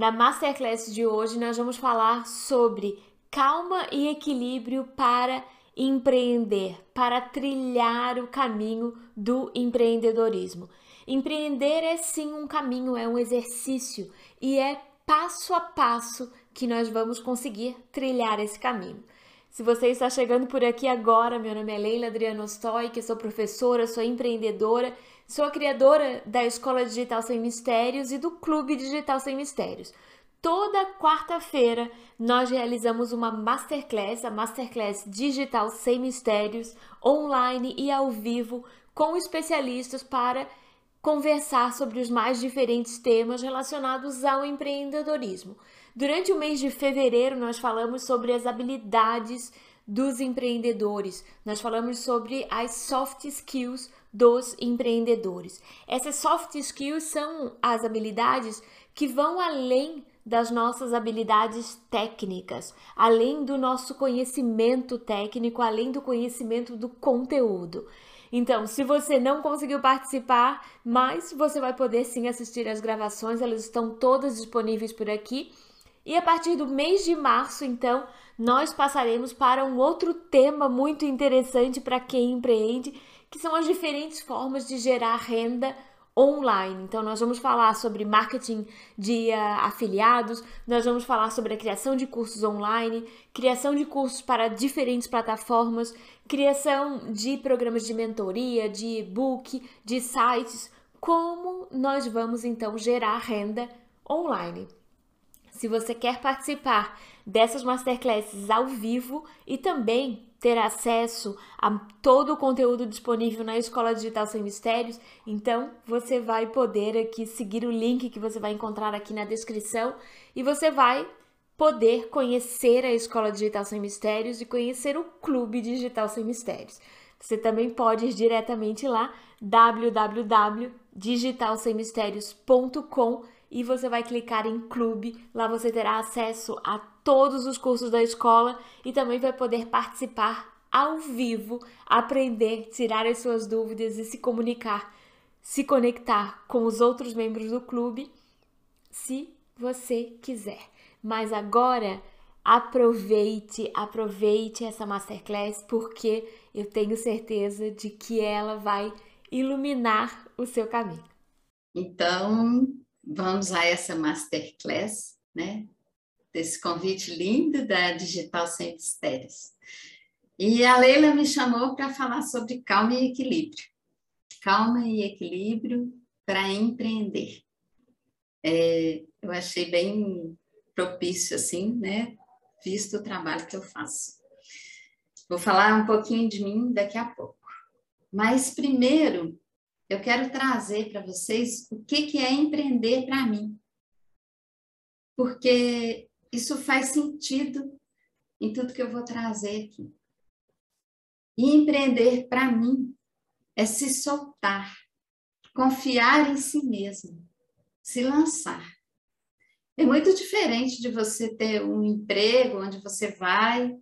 Na masterclass de hoje, nós vamos falar sobre calma e equilíbrio para empreender, para trilhar o caminho do empreendedorismo. Empreender é sim um caminho, é um exercício e é passo a passo que nós vamos conseguir trilhar esse caminho. Se você está chegando por aqui agora, meu nome é Leila Adriano Stoy, sou professora, sou empreendedora, sou a criadora da Escola Digital Sem Mistérios e do Clube Digital Sem Mistérios. Toda quarta-feira nós realizamos uma masterclass, a Masterclass Digital Sem Mistérios, online e ao vivo, com especialistas para conversar sobre os mais diferentes temas relacionados ao empreendedorismo. Durante o mês de fevereiro, nós falamos sobre as habilidades dos empreendedores, nós falamos sobre as soft skills dos empreendedores. Essas soft skills são as habilidades que vão além das nossas habilidades técnicas, além do nosso conhecimento técnico, além do conhecimento do conteúdo. Então, se você não conseguiu participar, mas você vai poder sim assistir as gravações, elas estão todas disponíveis por aqui. E a partir do mês de março, então, nós passaremos para um outro tema muito interessante para quem empreende, que são as diferentes formas de gerar renda online. Então, nós vamos falar sobre marketing de uh, afiliados, nós vamos falar sobre a criação de cursos online, criação de cursos para diferentes plataformas, criação de programas de mentoria, de e-book, de sites. Como nós vamos então gerar renda online? Se você quer participar dessas masterclasses ao vivo e também ter acesso a todo o conteúdo disponível na Escola Digital Sem Mistérios, então você vai poder aqui seguir o link que você vai encontrar aqui na descrição e você vai poder conhecer a Escola Digital Sem Mistérios e conhecer o Clube Digital Sem Mistérios. Você também pode ir diretamente lá www.digitalsemmistérios.com e você vai clicar em clube. Lá você terá acesso a todos os cursos da escola e também vai poder participar ao vivo, aprender, tirar as suas dúvidas e se comunicar, se conectar com os outros membros do clube, se você quiser. Mas agora aproveite, aproveite essa masterclass porque eu tenho certeza de que ela vai iluminar o seu caminho. Então, vamos a essa masterclass, né? Desse convite lindo da Digital Sem Mistérios. E a Leila me chamou para falar sobre calma e equilíbrio. Calma e equilíbrio para empreender. É, eu achei bem propício, assim, né? Visto o trabalho que eu faço. Vou falar um pouquinho de mim daqui a pouco. Mas primeiro, eu quero trazer para vocês o que, que é empreender para mim. Porque isso faz sentido em tudo que eu vou trazer aqui. E empreender para mim é se soltar, confiar em si mesmo, se lançar. É muito diferente de você ter um emprego onde você vai,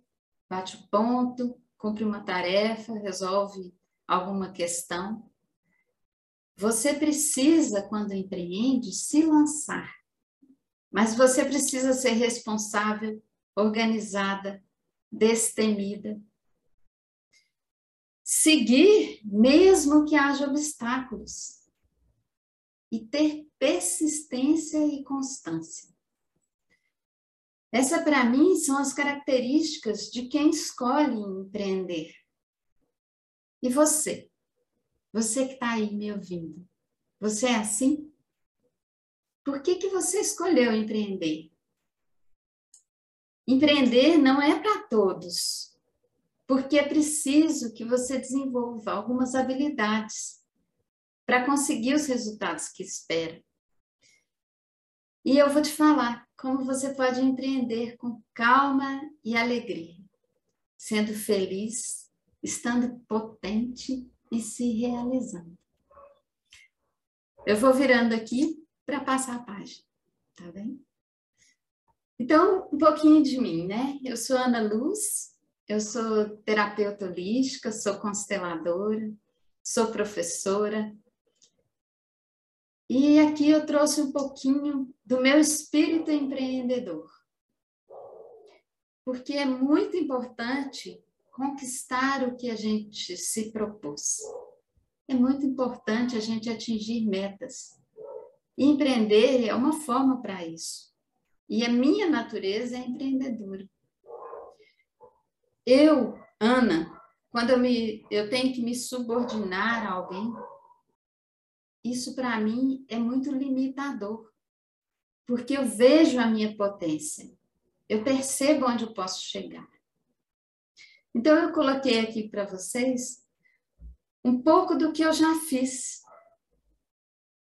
bate o ponto, cumpre uma tarefa, resolve alguma questão. Você precisa, quando empreende, se lançar. Mas você precisa ser responsável, organizada, destemida. Seguir, mesmo que haja obstáculos. E ter persistência e constância. Essa, para mim, são as características de quem escolhe empreender. E você? Você que está aí me ouvindo, você é assim? Por que, que você escolheu empreender? Empreender não é para todos, porque é preciso que você desenvolva algumas habilidades para conseguir os resultados que espera. E eu vou te falar como você pode empreender com calma e alegria, sendo feliz, estando potente e se realizando. Eu vou virando aqui para passar a página, tá bem? Então, um pouquinho de mim, né? Eu sou Ana Luz, eu sou terapeuta holística, sou consteladora, sou professora, E aqui eu trouxe um pouquinho do meu espírito empreendedor. Porque é muito importante conquistar o que a gente se propôs. É muito importante a gente atingir metas. E empreender é uma forma para isso. E a minha natureza é empreendedora. Eu, Ana, quando eu, me, eu tenho que me subordinar a alguém, isso para mim é muito limitador, porque eu vejo a minha potência, eu percebo onde eu posso chegar. Então, eu coloquei aqui para vocês um pouco do que eu já fiz.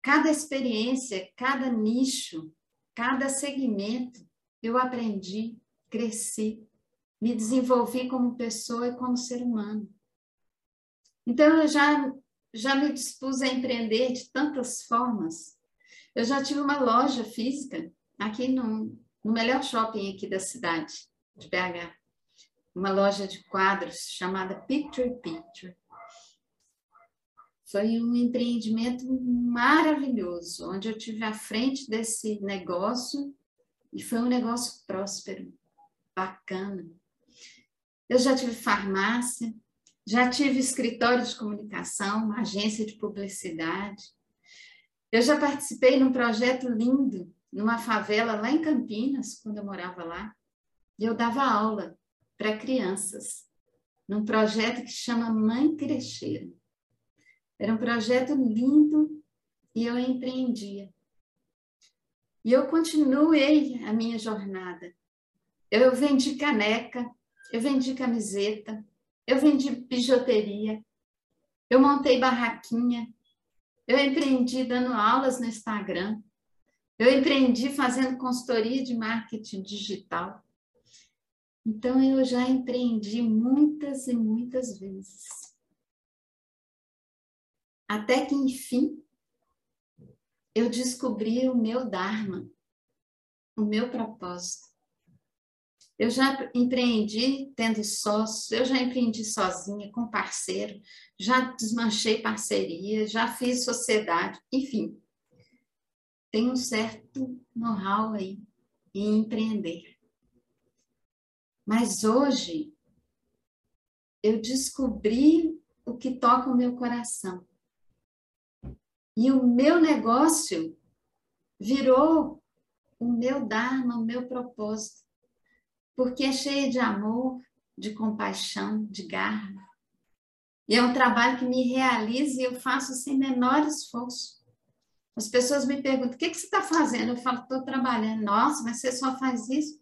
Cada experiência, cada nicho, cada segmento, eu aprendi, cresci, me desenvolvi como pessoa e como ser humano. Então, eu já, já me dispus a empreender de tantas formas. Eu já tive uma loja física aqui no, no melhor shopping aqui da cidade, de BH uma loja de quadros chamada Picture Picture. Foi um empreendimento maravilhoso, onde eu tive à frente desse negócio e foi um negócio próspero, bacana. Eu já tive farmácia, já tive escritório de comunicação, uma agência de publicidade. Eu já participei num projeto lindo, numa favela lá em Campinas, quando eu morava lá. E eu dava aula para crianças, num projeto que chama Mãe Crescer. Era um projeto lindo e eu empreendia. E eu continuei a minha jornada. Eu vendi caneca, eu vendi camiseta, eu vendi bijuteria, eu montei barraquinha, eu empreendi dando aulas no Instagram, eu empreendi fazendo consultoria de marketing digital. Então, eu já empreendi muitas e muitas vezes. Até que, enfim, eu descobri o meu Dharma, o meu propósito. Eu já empreendi tendo sócio, eu já empreendi sozinha, com parceiro, já desmanchei parceria, já fiz sociedade, enfim. Tenho um certo know-how aí em empreender. Mas hoje eu descobri o que toca o meu coração. E o meu negócio virou o meu Dharma, o meu propósito. Porque é cheio de amor, de compaixão, de garra. E é um trabalho que me realiza e eu faço sem menor esforço. As pessoas me perguntam: o que, que você está fazendo? Eu falo: estou trabalhando. Nossa, mas você só faz isso?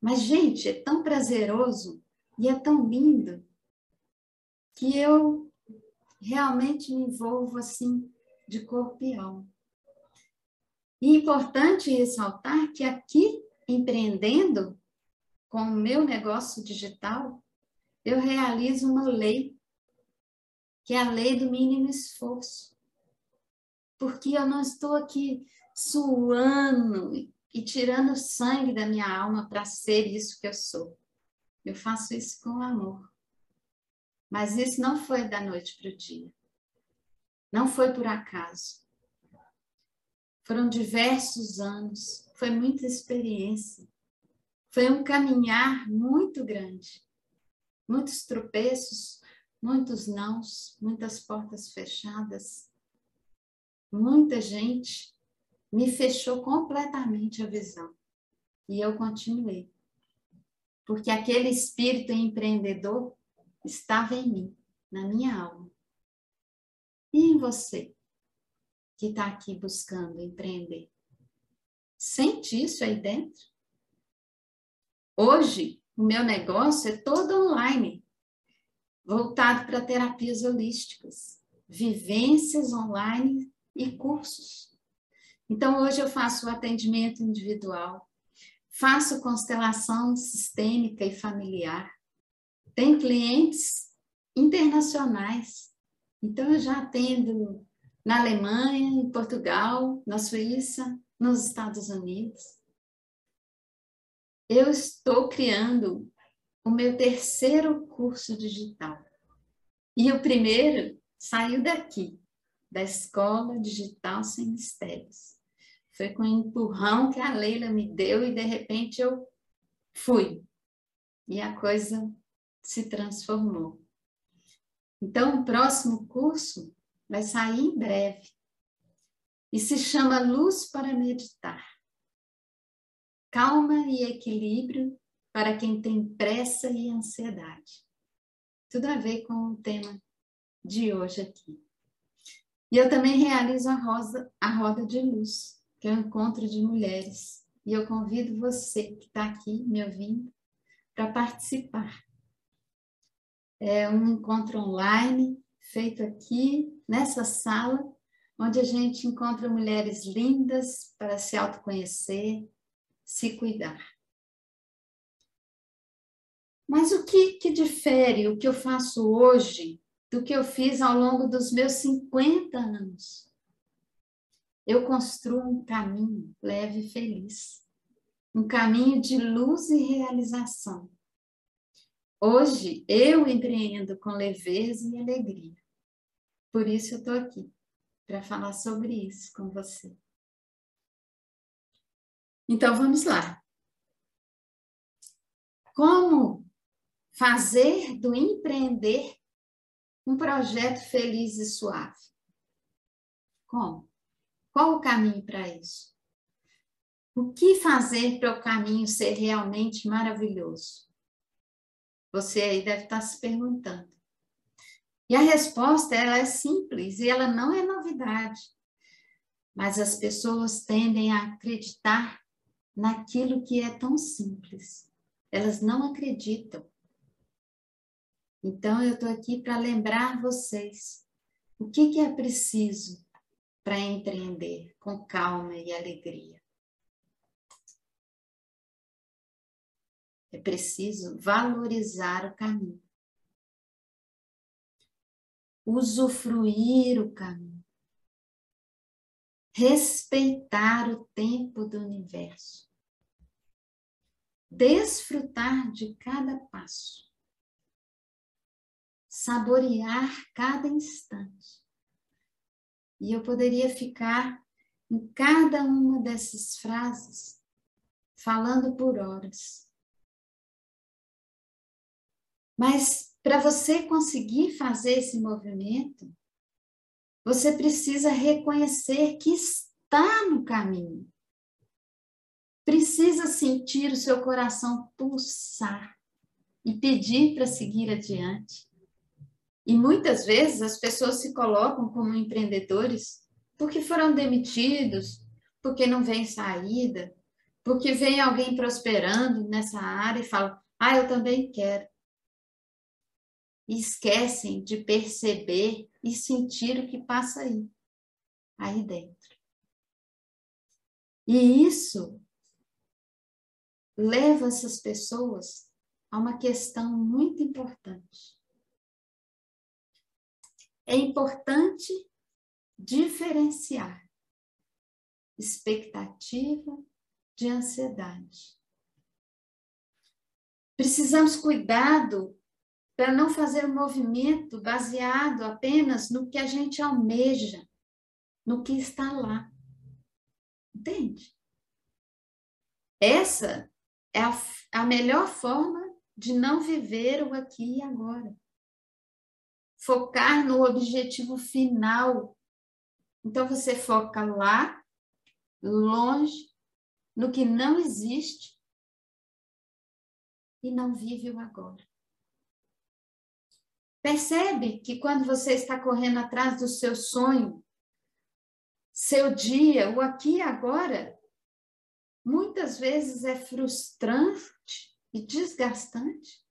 Mas, gente, é tão prazeroso e é tão lindo que eu realmente me envolvo assim de corpo e alma. E é importante ressaltar que aqui, empreendendo com o meu negócio digital, eu realizo uma lei, que é a lei do mínimo esforço. Porque eu não estou aqui suando e tirando sangue da minha alma para ser isso que eu sou. Eu faço isso com amor. Mas isso não foi da noite para o dia. Não foi por acaso. Foram diversos anos, foi muita experiência. Foi um caminhar muito grande. Muitos tropeços, muitos nãos, muitas portas fechadas. Muita gente me fechou completamente a visão. E eu continuei. Porque aquele espírito empreendedor estava em mim, na minha alma. E em você, que está aqui buscando empreender? Sente isso aí dentro? Hoje, o meu negócio é todo online, voltado para terapias holísticas, vivências online e cursos. Então, hoje eu faço atendimento individual, faço constelação sistêmica e familiar. Tenho clientes internacionais. Então, eu já atendo na Alemanha, em Portugal, na Suíça, nos Estados Unidos. Eu estou criando o meu terceiro curso digital. E o primeiro saiu daqui, da Escola Digital Sem Mistérios. Foi com um empurrão que a Leila me deu e de repente eu fui. E a coisa se transformou. Então, o próximo curso vai sair em breve e se chama Luz para Meditar. Calma e equilíbrio para quem tem pressa e ansiedade. Tudo a ver com o tema de hoje aqui. E eu também realizo a, rosa, a Roda de Luz, que é um encontro de mulheres. E eu convido você que está aqui me ouvindo para participar. É um encontro online feito aqui nessa sala, onde a gente encontra mulheres lindas para se autoconhecer, se cuidar. Mas o que, que difere o que eu faço hoje do que eu fiz ao longo dos meus 50 anos? Eu construo um caminho leve e feliz, um caminho de luz e realização. Hoje eu empreendo com leveza e alegria. Por isso eu estou aqui, para falar sobre isso com você. Então vamos lá. Como fazer do empreender um projeto feliz e suave. Como? Qual o caminho para isso? O que fazer para o caminho ser realmente maravilhoso? Você aí deve estar se perguntando. E a resposta ela é simples e ela não é novidade. Mas as pessoas tendem a acreditar naquilo que é tão simples. Elas não acreditam então, eu estou aqui para lembrar vocês o que, que é preciso para empreender com calma e alegria. É preciso valorizar o caminho, usufruir o caminho, respeitar o tempo do universo, desfrutar de cada passo saborear cada instante. E eu poderia ficar em cada uma dessas frases falando por horas. Mas para você conseguir fazer esse movimento, você precisa reconhecer que está no caminho. Precisa sentir o seu coração pulsar e pedir para seguir adiante. E muitas vezes as pessoas se colocam como empreendedores porque foram demitidos, porque não vem saída, porque vem alguém prosperando nessa área e fala: "Ah, eu também quero". E esquecem de perceber e sentir o que passa aí, aí dentro. E isso leva essas pessoas a uma questão muito importante é importante diferenciar expectativa de ansiedade. Precisamos cuidado para não fazer um movimento baseado apenas no que a gente almeja, no que está lá. Entende? Essa é a, a melhor forma de não viver o aqui e agora focar no objetivo final. Então você foca lá, longe, no que não existe e não vive o agora. Percebe que quando você está correndo atrás do seu sonho, seu dia, o aqui e agora, muitas vezes é frustrante e desgastante.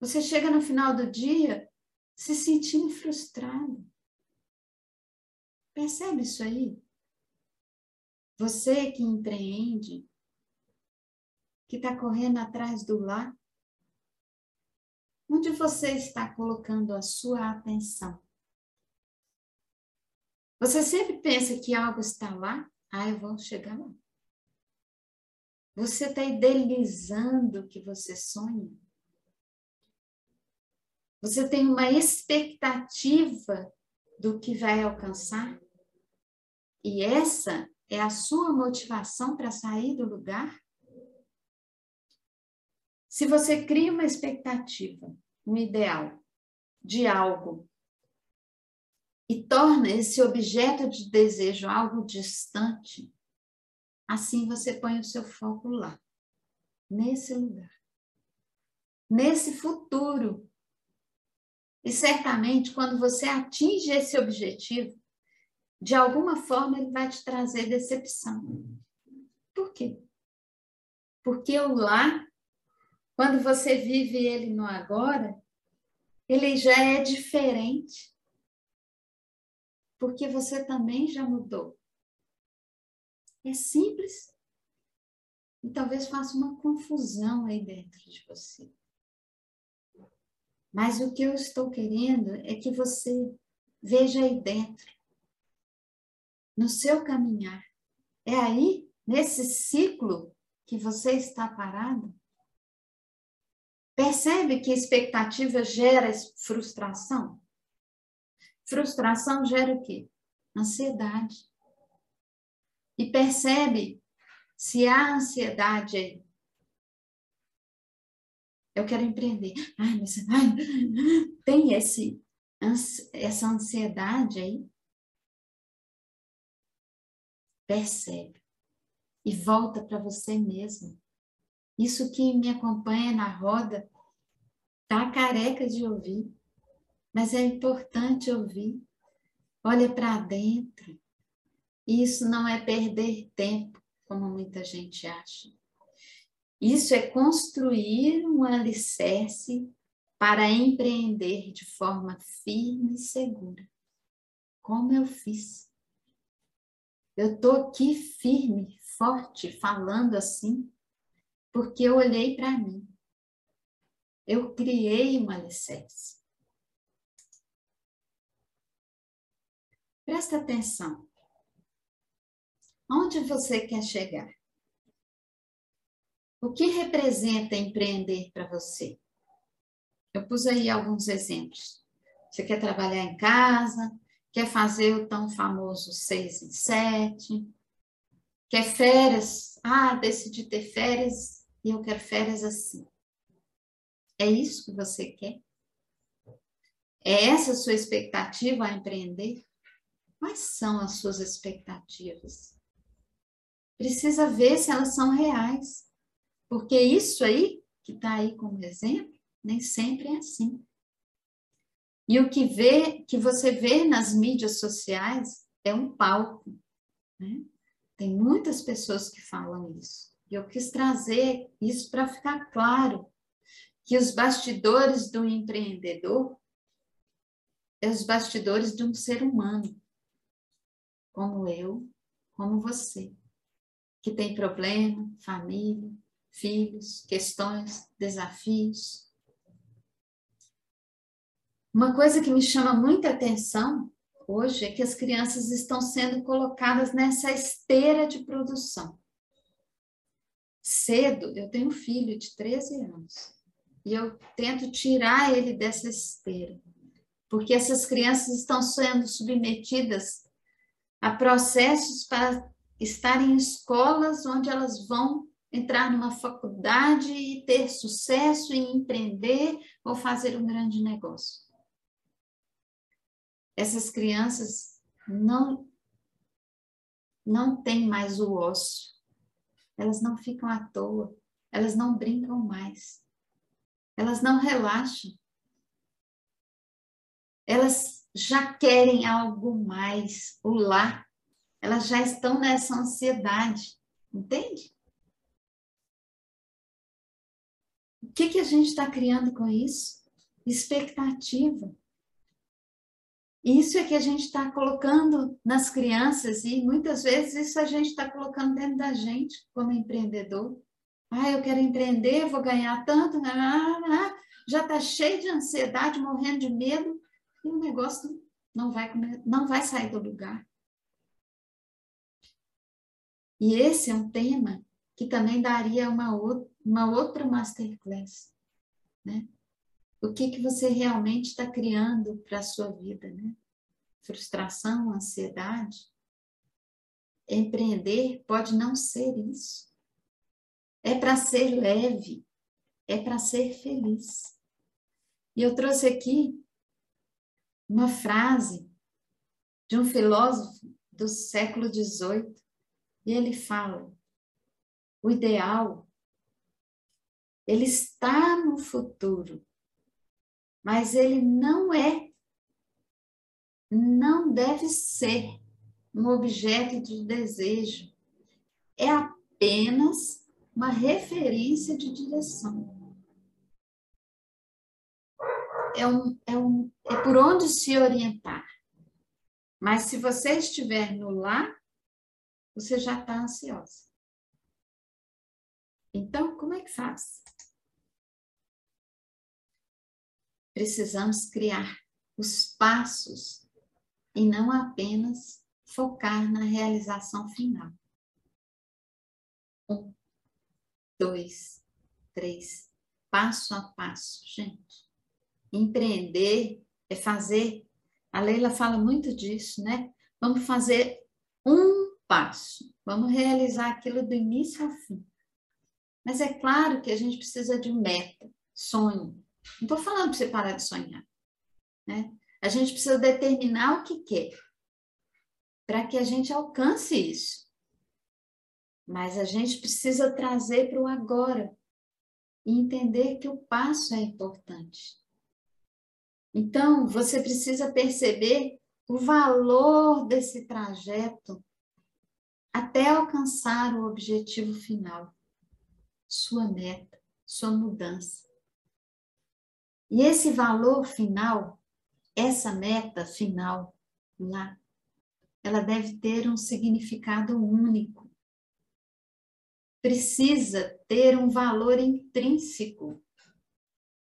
Você chega no final do dia se sentindo frustrado. Percebe isso aí? Você que empreende, que está correndo atrás do lá, onde você está colocando a sua atenção? Você sempre pensa que algo está lá, ah, eu vou chegar lá. Você está idealizando o que você sonha? Você tem uma expectativa do que vai alcançar? E essa é a sua motivação para sair do lugar? Se você cria uma expectativa, um ideal de algo e torna esse objeto de desejo algo distante, assim você põe o seu foco lá, nesse lugar, nesse futuro. E certamente, quando você atinge esse objetivo, de alguma forma ele vai te trazer decepção. Por quê? Porque o lá, quando você vive ele no agora, ele já é diferente porque você também já mudou. É simples. E talvez faça uma confusão aí dentro de você. Mas o que eu estou querendo é que você veja aí dentro, no seu caminhar. É aí, nesse ciclo que você está parado. Percebe que expectativa gera frustração? Frustração gera o quê? Ansiedade. E percebe se há ansiedade aí. Eu quero empreender. Ai, mas ai, tem esse, essa ansiedade aí. Percebe. E volta para você mesmo. Isso que me acompanha na roda tá careca de ouvir mas é importante ouvir. Olha para dentro. Isso não é perder tempo, como muita gente acha. Isso é construir um alicerce para empreender de forma firme e segura. Como eu fiz. Eu estou aqui firme, forte, falando assim, porque eu olhei para mim. Eu criei um alicerce. Presta atenção. Onde você quer chegar? O que representa empreender para você? Eu pus aí alguns exemplos. Você quer trabalhar em casa, quer fazer o tão famoso seis em sete, quer férias, ah, decidi ter férias e eu quero férias assim. É isso que você quer? É essa a sua expectativa a empreender? Quais são as suas expectativas? Precisa ver se elas são reais. Porque isso aí, que está aí como exemplo, nem sempre é assim. E o que, vê, que você vê nas mídias sociais é um palco. Né? Tem muitas pessoas que falam isso. E eu quis trazer isso para ficar claro que os bastidores do empreendedor é os bastidores de um ser humano como eu, como você, que tem problema, família, filhos, questões, desafios. Uma coisa que me chama muita atenção hoje é que as crianças estão sendo colocadas nessa esteira de produção. Cedo, eu tenho um filho de 13 anos e eu tento tirar ele dessa esteira, porque essas crianças estão sendo submetidas Há processos para estar em escolas onde elas vão entrar numa faculdade e ter sucesso em empreender ou fazer um grande negócio. Essas crianças não não têm mais o ócio. Elas não ficam à toa, elas não brincam mais. Elas não relaxam. Elas já querem algo mais, o lá. Elas já estão nessa ansiedade, entende? Que, que a gente está criando com isso? Expectativa. Isso é que a gente está colocando nas crianças e muitas vezes isso a gente está colocando dentro da gente como empreendedor. Ah, eu quero empreender, vou ganhar tanto, já está cheio de ansiedade, morrendo de medo, e o negócio não vai, não vai sair do lugar. E esse é um tema que também daria uma, outra, uma outra masterclass, né? O que, que você realmente está criando para a sua vida, né? frustração, ansiedade. Empreender pode não ser isso. É para ser leve, é para ser feliz. E eu trouxe aqui uma frase de um filósofo do século XVIII, e ele fala: o ideal ele está no futuro, mas ele não é, não deve ser um objeto de desejo. É apenas uma referência de direção. É, um, é, um, é por onde se orientar. Mas se você estiver no lá, você já está ansiosa. Então, como é que faz? Precisamos criar os passos e não apenas focar na realização final. Um, dois, três, passo a passo, gente. Empreender é fazer, a Leila fala muito disso, né? Vamos fazer um passo, vamos realizar aquilo do início ao fim. Mas é claro que a gente precisa de meta, sonho. Não estou falando para você parar de sonhar. Né? A gente precisa determinar o que quer para que a gente alcance isso. Mas a gente precisa trazer para o agora e entender que o passo é importante. Então, você precisa perceber o valor desse trajeto até alcançar o objetivo final sua meta, sua mudança. E esse valor final, essa meta final lá, ela deve ter um significado único. Precisa ter um valor intrínseco,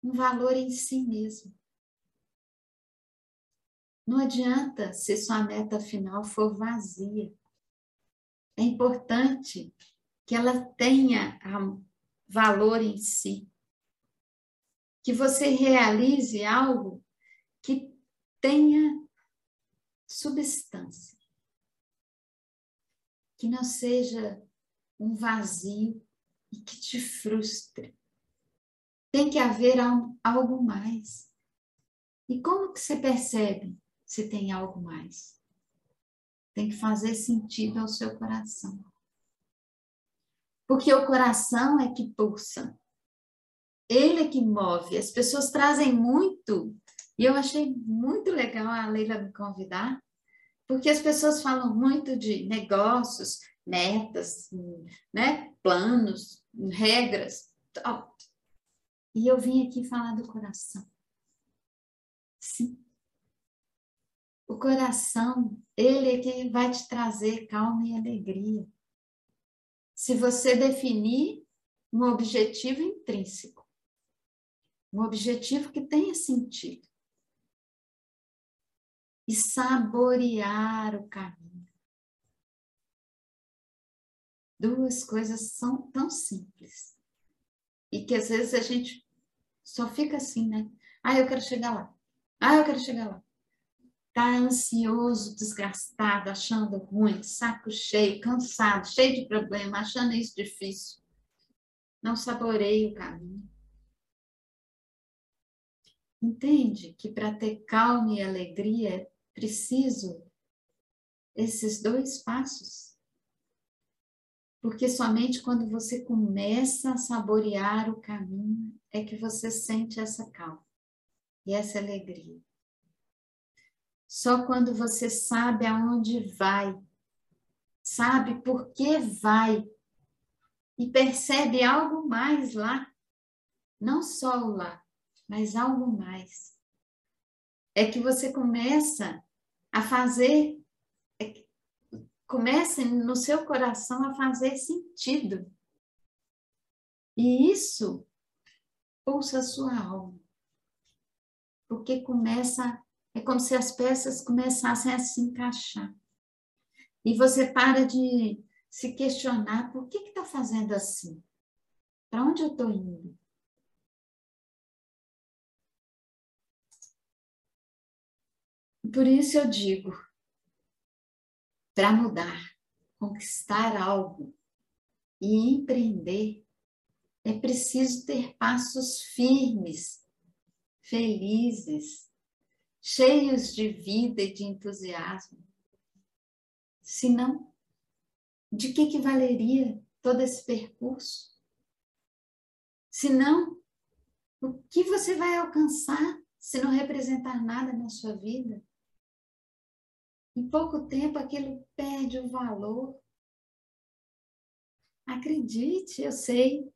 um valor em si mesmo. Não adianta se sua meta final for vazia. É importante que ela tenha valor em si. Que você realize algo que tenha substância. Que não seja um vazio e que te frustre. Tem que haver algo mais. E como que você percebe se tem algo mais? Tem que fazer sentido ao seu coração. Porque o coração é que pulsa. Ele é que move. As pessoas trazem muito. E eu achei muito legal a Leila me convidar, porque as pessoas falam muito de negócios, metas, né, planos, regras. E eu vim aqui falar do coração. Sim. O coração, ele é que vai te trazer calma e alegria se você definir um objetivo intrínseco, um objetivo que tenha sentido, e saborear o caminho. Duas coisas são tão simples e que às vezes a gente só fica assim, né? Ah, eu quero chegar lá. Ah, eu quero chegar lá está ansioso, desgastado, achando ruim, saco cheio, cansado, cheio de problema, achando isso difícil. Não saboreia o caminho. Entende que para ter calma e alegria é preciso esses dois passos? Porque somente quando você começa a saborear o caminho é que você sente essa calma e essa alegria. Só quando você sabe aonde vai, sabe por que vai e percebe algo mais lá, não só o lá, mas algo mais. É que você começa a fazer, é, começa no seu coração a fazer sentido. E isso pulsa a sua alma. Porque começa é como se as peças começassem a se encaixar. E você para de se questionar por que está fazendo assim? Para onde eu estou indo? Por isso eu digo, para mudar, conquistar algo e empreender, é preciso ter passos firmes, felizes, cheios de vida e de entusiasmo. Senão, de que, que valeria todo esse percurso? Senão, o que você vai alcançar se não representar nada na sua vida? Em pouco tempo aquilo perde o valor. Acredite, eu sei,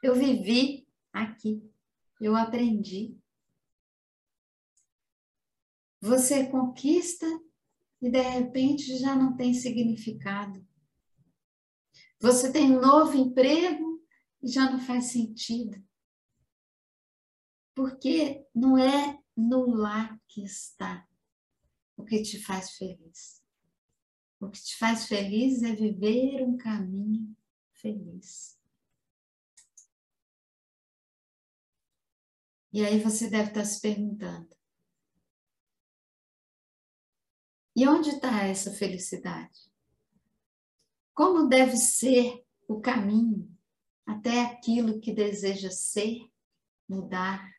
eu vivi aqui, eu aprendi. Você conquista e de repente já não tem significado. Você tem um novo emprego e já não faz sentido. Porque não é no lá que está o que te faz feliz. O que te faz feliz é viver um caminho feliz. E aí você deve estar se perguntando: e onde está essa felicidade? Como deve ser o caminho até aquilo que deseja ser, mudar,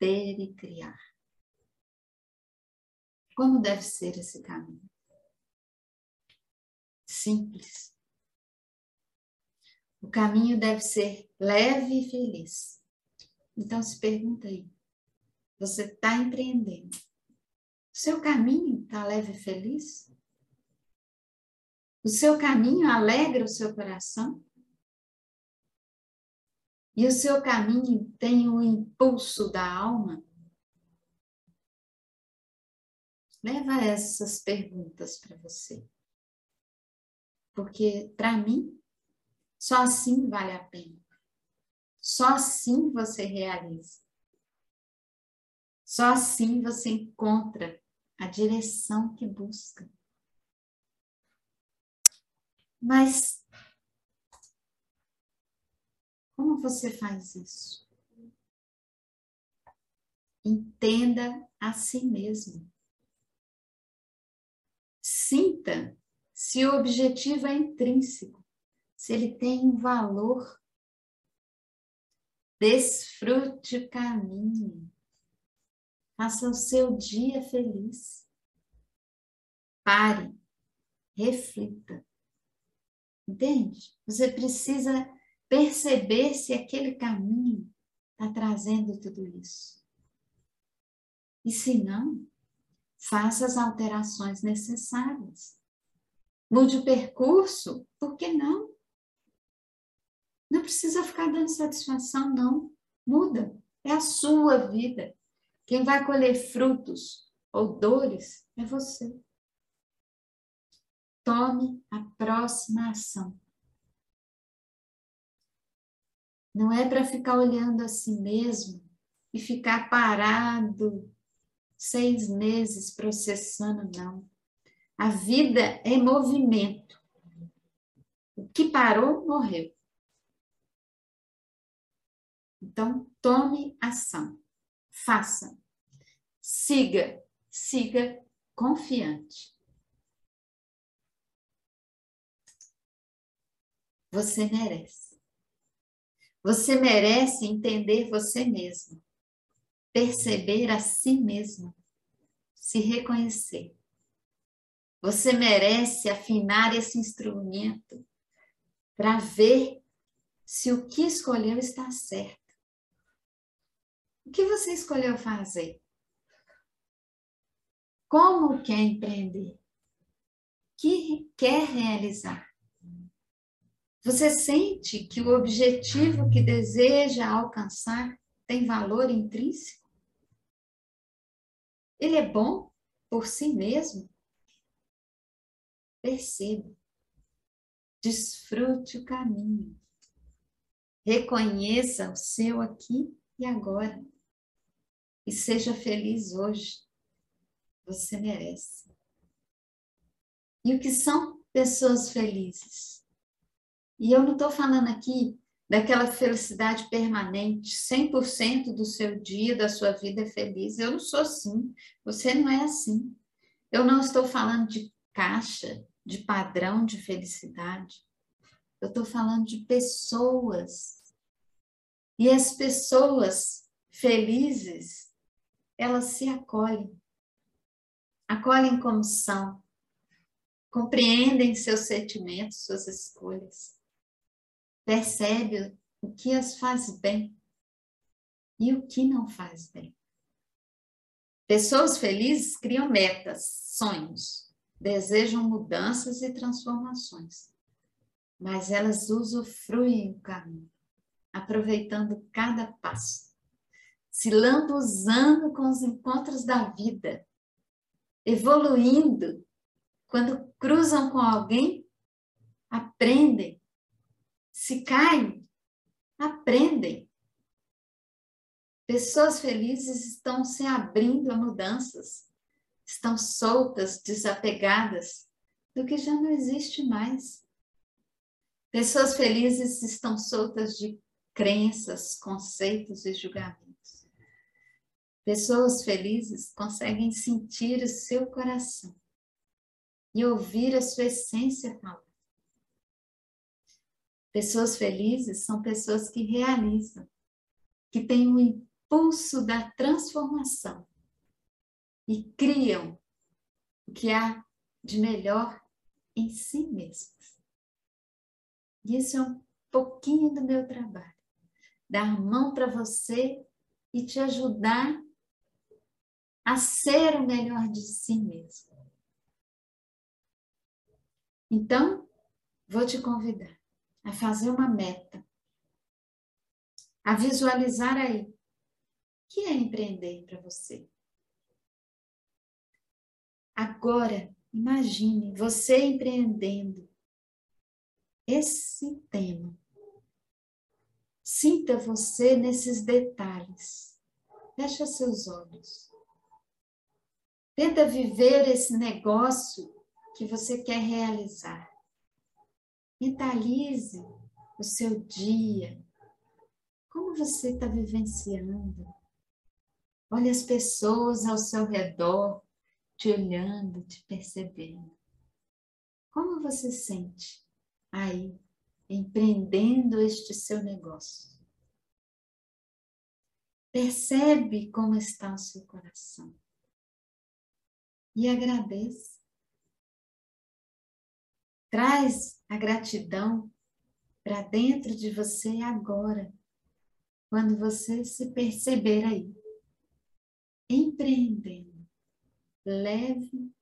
ter e criar? Como deve ser esse caminho? Simples. O caminho deve ser leve e feliz. Então se pergunta aí, você está empreendendo? Seu caminho está leve e feliz? O seu caminho alegra o seu coração? E o seu caminho tem o impulso da alma? Leva essas perguntas para você. Porque, para mim, só assim vale a pena. Só assim você realiza. Só assim você encontra a direção que busca. Mas como você faz isso? Entenda a si mesmo. Sinta se o objetivo é intrínseco, se ele tem um valor. Desfrute o caminho. Faça o seu dia feliz. Pare, reflita. Entende? Você precisa perceber se aquele caminho está trazendo tudo isso. E se não, faça as alterações necessárias. Mude o percurso, por que não? Não precisa ficar dando satisfação, não. Muda. É a sua vida. Quem vai colher frutos ou dores é você. Tome a próxima ação. Não é para ficar olhando a si mesmo e ficar parado seis meses processando, não. A vida é movimento. O que parou, morreu. Então, tome ação. Faça. Siga. Siga confiante. Você merece. Você merece entender você mesmo perceber a si mesmo, se reconhecer. Você merece afinar esse instrumento para ver se o que escolheu está certo. O que você escolheu fazer? Como quer empreender? Que quer realizar? Você sente que o objetivo que deseja alcançar tem valor intrínseco? Ele é bom por si mesmo? Perceba. Desfrute o caminho. Reconheça o seu aqui e agora. E seja feliz hoje. Você merece. E o que são pessoas felizes? E eu não estou falando aqui daquela felicidade permanente, 100% do seu dia, da sua vida é feliz. Eu não sou assim, você não é assim. Eu não estou falando de caixa, de padrão de felicidade. Eu estou falando de pessoas. E as pessoas felizes, elas se acolhem. Acolhem como são. Compreendem seus sentimentos, suas escolhas percebe o que as faz bem e o que não faz bem. Pessoas felizes criam metas, sonhos, desejam mudanças e transformações, mas elas usufruem o caminho, aproveitando cada passo, se lambuzando com os encontros da vida, evoluindo. Quando cruzam com alguém, aprendem se caem, aprendem. Pessoas felizes estão se abrindo a mudanças, estão soltas, desapegadas do que já não existe mais. Pessoas felizes estão soltas de crenças, conceitos e julgamentos. Pessoas felizes conseguem sentir o seu coração e ouvir a sua essência falar. Pessoas felizes são pessoas que realizam, que têm o um impulso da transformação e criam o que há de melhor em si mesmos. E isso é um pouquinho do meu trabalho. Dar mão para você e te ajudar a ser o melhor de si mesmo. Então, vou te convidar a fazer uma meta, a visualizar aí. O que é empreender para você? Agora, imagine você empreendendo esse tema. Sinta você nesses detalhes. Fecha seus olhos. Tenta viver esse negócio que você quer realizar. Mentalize o seu dia. Como você está vivenciando? Olhe as pessoas ao seu redor, te olhando, te percebendo. Como você sente aí, empreendendo este seu negócio? Percebe como está o seu coração e agradeça. Traz a gratidão para dentro de você agora, quando você se perceber aí, empreendendo, leve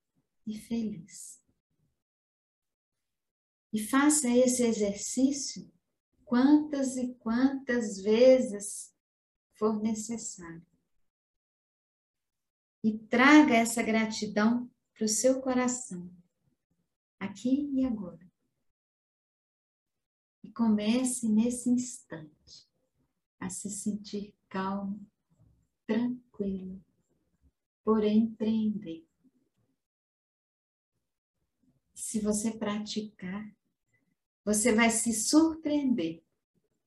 e feliz. E faça esse exercício quantas e quantas vezes for necessário. E traga essa gratidão para o seu coração aqui e agora. E comece nesse instante a se sentir calmo, tranquilo, por empreender. Se você praticar, você vai se surpreender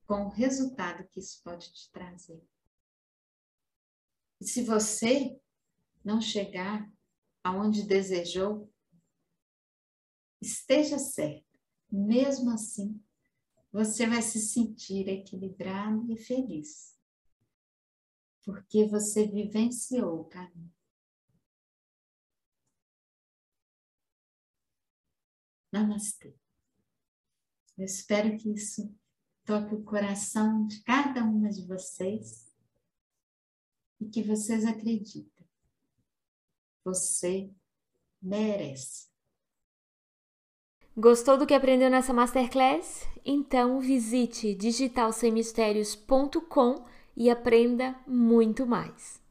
com o resultado que isso pode te trazer. E se você não chegar aonde desejou, esteja certo, mesmo assim, você vai se sentir equilibrado e feliz, porque você vivenciou o caminho. Namastê. Eu espero que isso toque o coração de cada uma de vocês e que vocês acreditem. Você merece. Gostou do que aprendeu nessa masterclass? Então visite digitalsemmistérios.com e aprenda muito mais.